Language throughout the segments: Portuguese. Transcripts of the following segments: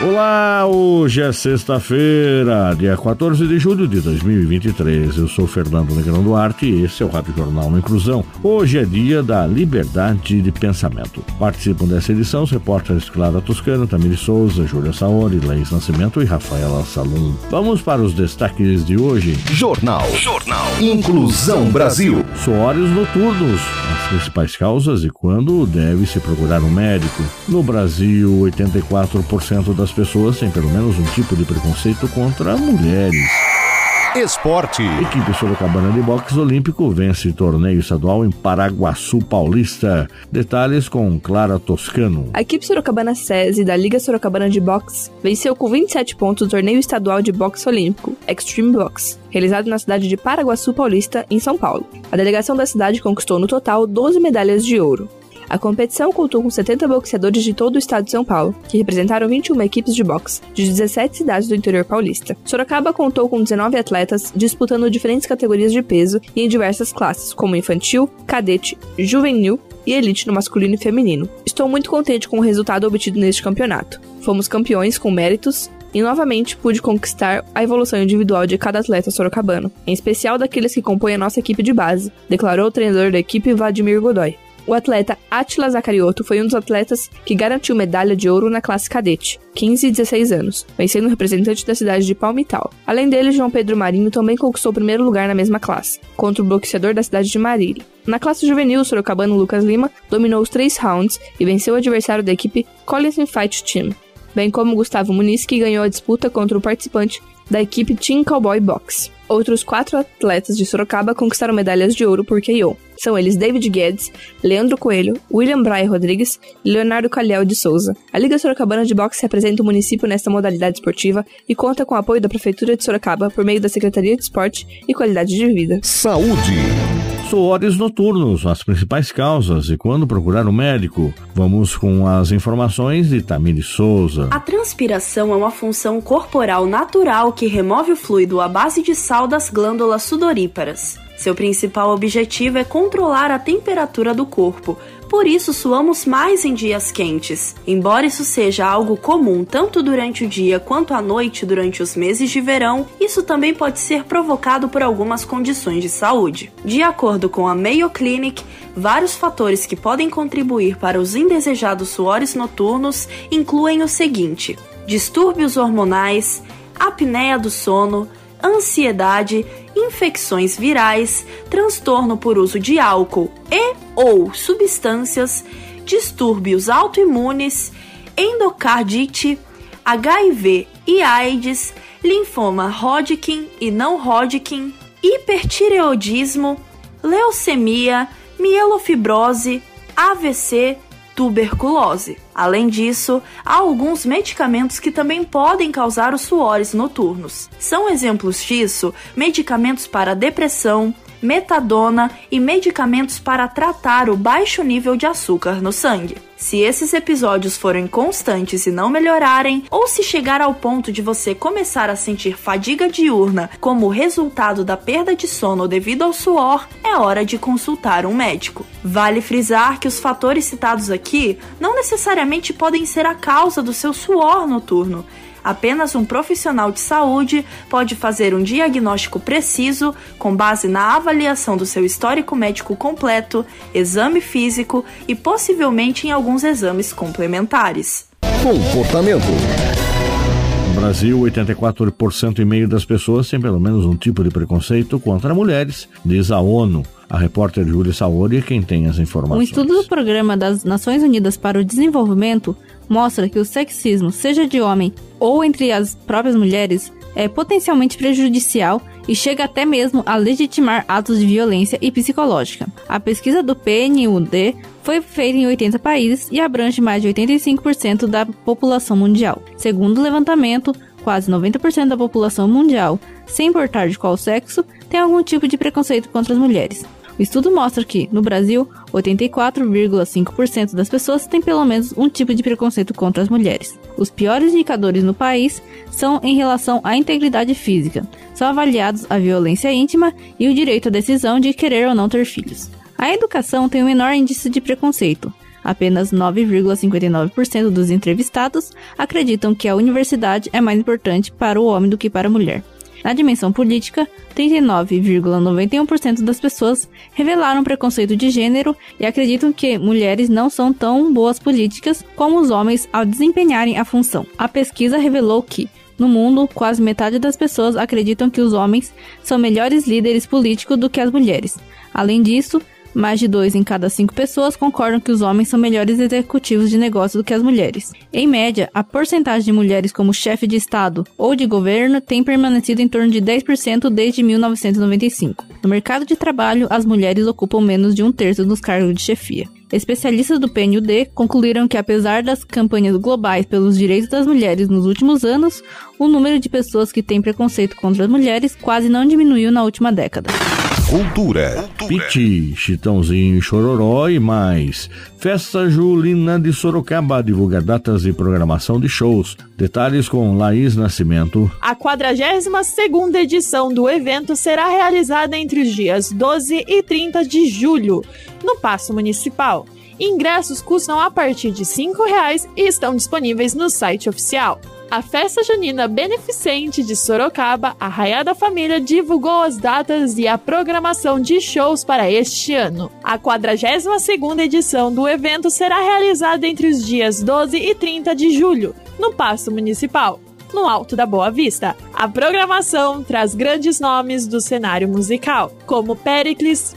Olá, hoje é sexta-feira, dia 14 de julho de 2023. Eu sou Fernando Negrão Duarte e esse é o Rádio Jornal na Inclusão. Hoje é dia da liberdade de pensamento. Participam dessa edição os repórteres Clara Toscano, Tamiri Souza, Júlia Saori, Laís Nascimento e Rafaela Salum. Vamos para os destaques de hoje. Jornal. Jornal. Inclusão Brasil. Suores noturnos, as principais causas e quando deve se procurar um médico. No Brasil, 84% das pessoas têm pelo menos um tipo de preconceito contra mulheres. Esporte. Equipe Sorocabana de Boxe Olímpico vence torneio estadual em Paraguaçu Paulista. Detalhes com Clara Toscano. A equipe Sorocabana SESI da Liga Sorocabana de Boxe venceu com 27 pontos o torneio estadual de boxe olímpico, Extreme Box, realizado na cidade de Paraguaçu Paulista, em São Paulo. A delegação da cidade conquistou no total 12 medalhas de ouro. A competição contou com 70 boxeadores de todo o estado de São Paulo, que representaram 21 equipes de boxe, de 17 cidades do interior paulista. Sorocaba contou com 19 atletas disputando diferentes categorias de peso e em diversas classes, como infantil, cadete, juvenil e elite no masculino e feminino. Estou muito contente com o resultado obtido neste campeonato. Fomos campeões com méritos e novamente pude conquistar a evolução individual de cada atleta sorocabano, em especial daqueles que compõem a nossa equipe de base, declarou o treinador da equipe Vladimir Godoy. O atleta Atila Zacarioto foi um dos atletas que garantiu medalha de ouro na classe cadete, 15 e 16 anos, vencendo representante da cidade de Palmital. Além dele, João Pedro Marinho também conquistou o primeiro lugar na mesma classe, contra o boxeador da cidade de Marília. Na classe juvenil, o sorocabano Lucas Lima dominou os três rounds e venceu o adversário da equipe Collins Fight Team, bem como Gustavo Muniz, que ganhou a disputa contra o participante da equipe Team Cowboy Box. Outros quatro atletas de Sorocaba conquistaram medalhas de ouro por KO. São eles David Guedes, Leandro Coelho, William Bray Rodrigues e Leonardo Calhau de Souza. A Liga Sorocabana de Boxe representa o município nesta modalidade esportiva e conta com o apoio da Prefeitura de Sorocaba por meio da Secretaria de Esporte e Qualidade de Vida. Saúde. Suores noturnos, as principais causas e quando procurar um médico. Vamos com as informações de Tamiri Souza. A transpiração é uma função corporal natural que remove o fluido à base de sal das glândulas sudoríparas. Seu principal objetivo é controlar a temperatura do corpo, por isso suamos mais em dias quentes. Embora isso seja algo comum tanto durante o dia quanto à noite durante os meses de verão, isso também pode ser provocado por algumas condições de saúde. De acordo com a Mayo Clinic, vários fatores que podem contribuir para os indesejados suores noturnos incluem o seguinte: distúrbios hormonais, apneia do sono, ansiedade, infecções virais, transtorno por uso de álcool e ou substâncias, distúrbios autoimunes, endocardite, HIV e AIDS, linfoma Hodgkin e não Hodgkin, hipertireoidismo, leucemia, mielofibrose, AVC, tuberculose. Além disso, há alguns medicamentos que também podem causar os suores noturnos. São exemplos disso medicamentos para depressão, metadona e medicamentos para tratar o baixo nível de açúcar no sangue. Se esses episódios forem constantes e não melhorarem, ou se chegar ao ponto de você começar a sentir fadiga diurna como resultado da perda de sono devido ao suor, é hora de consultar um médico. Vale frisar que os fatores citados aqui não necessariamente podem ser a causa do seu suor noturno. Apenas um profissional de saúde pode fazer um diagnóstico preciso com base na avaliação do seu histórico médico completo, exame físico e possivelmente em alguns exames complementares. Comportamento. No Brasil, 84% e meio das pessoas têm pelo menos um tipo de preconceito contra mulheres, diz a ONU. A repórter Júlia Saori é quem tem as informações. Um estudo do Programa das Nações Unidas para o Desenvolvimento mostra que o sexismo, seja de homem ou entre as próprias mulheres, é potencialmente prejudicial e chega até mesmo a legitimar atos de violência e psicológica. A pesquisa do PNUD foi feita em 80 países e abrange mais de 85% da população mundial. Segundo o levantamento, quase 90% da população mundial, sem importar de qual sexo, tem algum tipo de preconceito contra as mulheres. O estudo mostra que, no Brasil, 84,5% das pessoas têm pelo menos um tipo de preconceito contra as mulheres. Os piores indicadores no país são em relação à integridade física. São avaliados a violência íntima e o direito à decisão de querer ou não ter filhos. A educação tem o menor índice de preconceito. Apenas 9,59% dos entrevistados acreditam que a universidade é mais importante para o homem do que para a mulher. Na dimensão política, 39,91% das pessoas revelaram preconceito de gênero e acreditam que mulheres não são tão boas políticas como os homens ao desempenharem a função. A pesquisa revelou que, no mundo, quase metade das pessoas acreditam que os homens são melhores líderes políticos do que as mulheres. Além disso, mais de dois em cada cinco pessoas concordam que os homens são melhores executivos de negócio do que as mulheres. Em média, a porcentagem de mulheres como chefe de Estado ou de governo tem permanecido em torno de 10% desde 1995. No mercado de trabalho, as mulheres ocupam menos de um terço dos cargos de chefia. Especialistas do PNUD concluíram que, apesar das campanhas globais pelos direitos das mulheres nos últimos anos, o número de pessoas que têm preconceito contra as mulheres quase não diminuiu na última década. Cultura. Piti, Chitãozinho e Chororó e mais. Festa Julina de Sorocaba divulga datas e programação de shows. Detalhes com Laís Nascimento. A 42ª edição do evento será realizada entre os dias 12 e 30 de julho, no Paço Municipal. Ingressos custam a partir de R$ 5,00 e estão disponíveis no site oficial. A festa junina beneficente de Sorocaba, a Família, divulgou as datas e a programação de shows para este ano. A 42ª edição do evento será realizada entre os dias 12 e 30 de julho, no Paço Municipal no Alto da Boa Vista. A programação traz grandes nomes do cenário musical, como Pericles,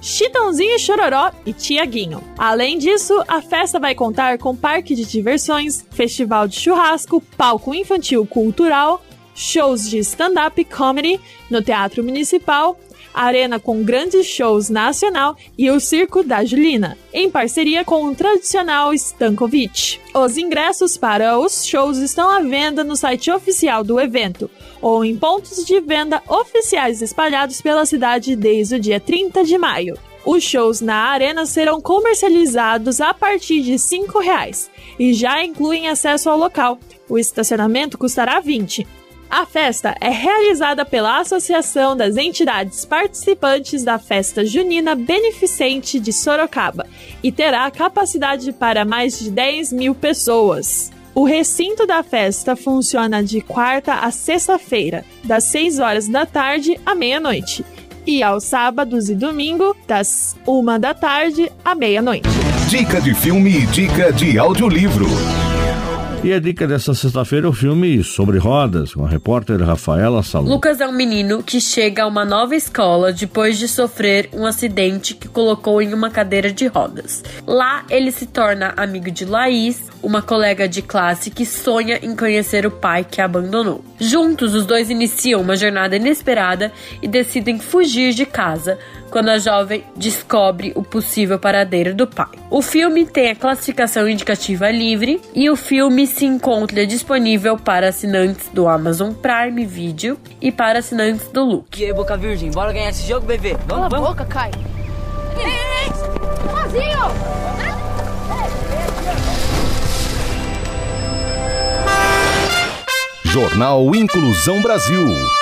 Chitãozinho e Chororó e Tiaguinho. Além disso, a festa vai contar com parque de diversões, festival de churrasco, palco infantil cultural, shows de stand-up comedy no Teatro Municipal arena com grandes shows nacional e o Circo da Julina, em parceria com o tradicional Stankovic. Os ingressos para os shows estão à venda no site oficial do evento ou em pontos de venda oficiais espalhados pela cidade desde o dia 30 de maio. Os shows na arena serão comercializados a partir de R$ 5,00 e já incluem acesso ao local. O estacionamento custará 20. A festa é realizada pela Associação das Entidades Participantes da Festa Junina Beneficente de Sorocaba e terá capacidade para mais de 10 mil pessoas. O recinto da festa funciona de quarta a sexta-feira, das 6 horas da tarde à meia-noite, e aos sábados e domingo, das 1 da tarde à meia-noite. Dica de filme e dica de audiolivro. E a dica dessa sexta-feira é o filme Sobre Rodas, com a repórter Rafaela Salum. Lucas é um menino que chega a uma nova escola depois de sofrer um acidente que colocou em uma cadeira de rodas. Lá, ele se torna amigo de Laís, uma colega de classe que sonha em conhecer o pai que a abandonou. Juntos, os dois iniciam uma jornada inesperada e decidem fugir de casa quando a jovem descobre o possível paradeiro do pai. O filme tem a classificação indicativa livre e o filme se encontra disponível para assinantes do Amazon Prime Video e para assinantes do Look. E aí, Boca Virgem, bora ganhar esse jogo, bebê? Vamos, Cala vamos. a boca, Kai. Vazio! Jornal Inclusão Brasil.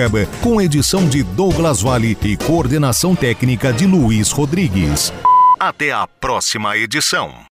Sorocaba, com edição de Douglas Vale e coordenação técnica de Luiz Rodrigues. Até a próxima edição.